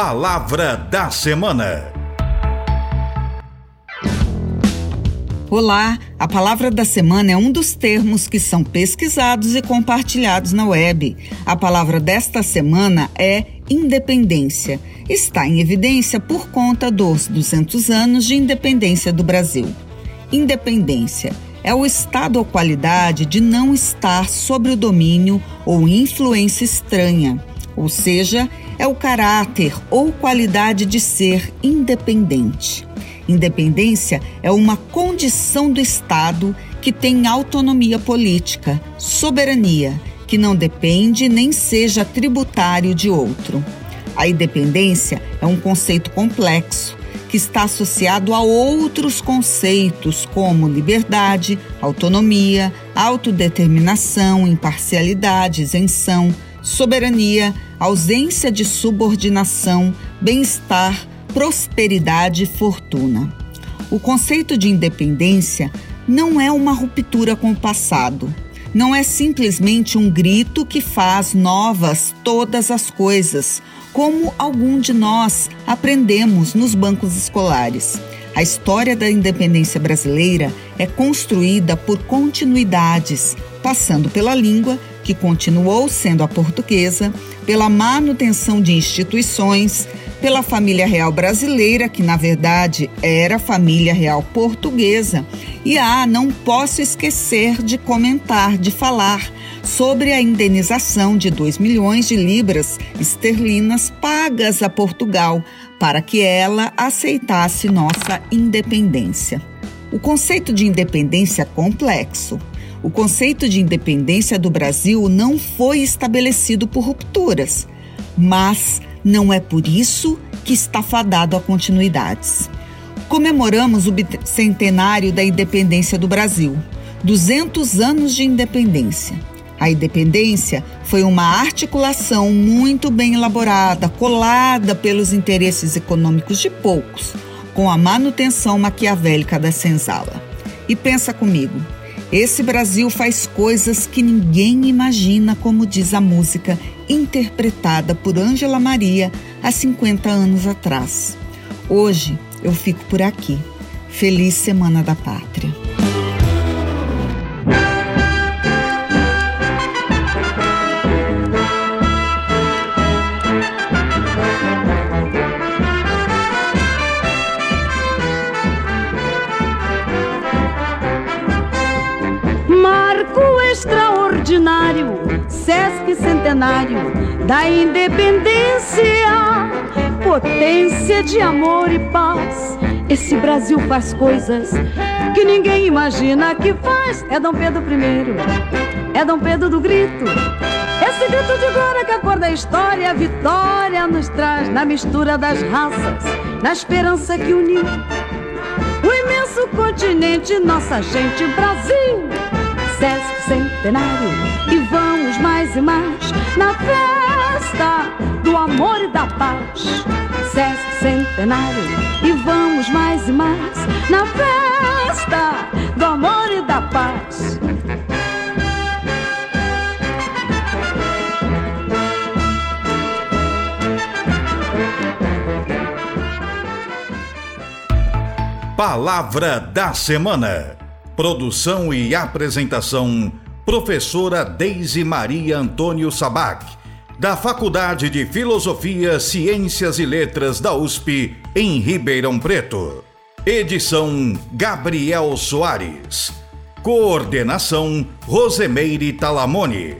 Palavra da Semana. Olá, a palavra da semana é um dos termos que são pesquisados e compartilhados na web. A palavra desta semana é independência. Está em evidência por conta dos 200 anos de independência do Brasil. Independência é o estado ou qualidade de não estar sob o domínio ou influência estranha, ou seja, é o caráter ou qualidade de ser independente. Independência é uma condição do Estado que tem autonomia política, soberania, que não depende nem seja tributário de outro. A independência é um conceito complexo que está associado a outros conceitos como liberdade, autonomia, autodeterminação, imparcialidade, isenção, soberania, ausência de subordinação, bem-estar, prosperidade e fortuna. O conceito de independência não é uma ruptura com o passado. Não é simplesmente um grito que faz novas todas as coisas, como algum de nós aprendemos nos bancos escolares. A história da independência brasileira é construída por continuidades, passando pela língua, que continuou sendo a portuguesa, pela manutenção de instituições, pela família real brasileira, que na verdade era família real portuguesa. E ah, não posso esquecer de comentar, de falar sobre a indenização de 2 milhões de libras esterlinas pagas a Portugal para que ela aceitasse nossa independência. O conceito de independência é complexo. O conceito de independência do Brasil não foi estabelecido por rupturas, mas não é por isso que está fadado a continuidades. Comemoramos o centenário da independência do Brasil, 200 anos de independência. A independência foi uma articulação muito bem elaborada, colada pelos interesses econômicos de poucos, com a manutenção maquiavélica da senzala. E pensa comigo, esse Brasil faz coisas que ninguém imagina, como diz a música interpretada por Ângela Maria há 50 anos atrás. Hoje eu fico por aqui. Feliz Semana da Pátria. Extraordinário, Sesc centenário da independência, potência de amor e paz. Esse Brasil faz coisas que ninguém imagina que faz. É Dom Pedro I, é Dom Pedro do grito. Esse grito de glória que a cor da história, a vitória nos traz na mistura das raças, na esperança que uniu o imenso continente, nossa gente, Brasil. Sesc centenário e vamos mais e mais na festa do amor e da paz. Sesc centenário e vamos mais e mais na festa do amor e da paz. Palavra da Semana. Produção e apresentação: Professora Deise Maria Antônio Sabac, da Faculdade de Filosofia, Ciências e Letras da USP, em Ribeirão Preto. Edição: Gabriel Soares. Coordenação: Rosemeire Talamone.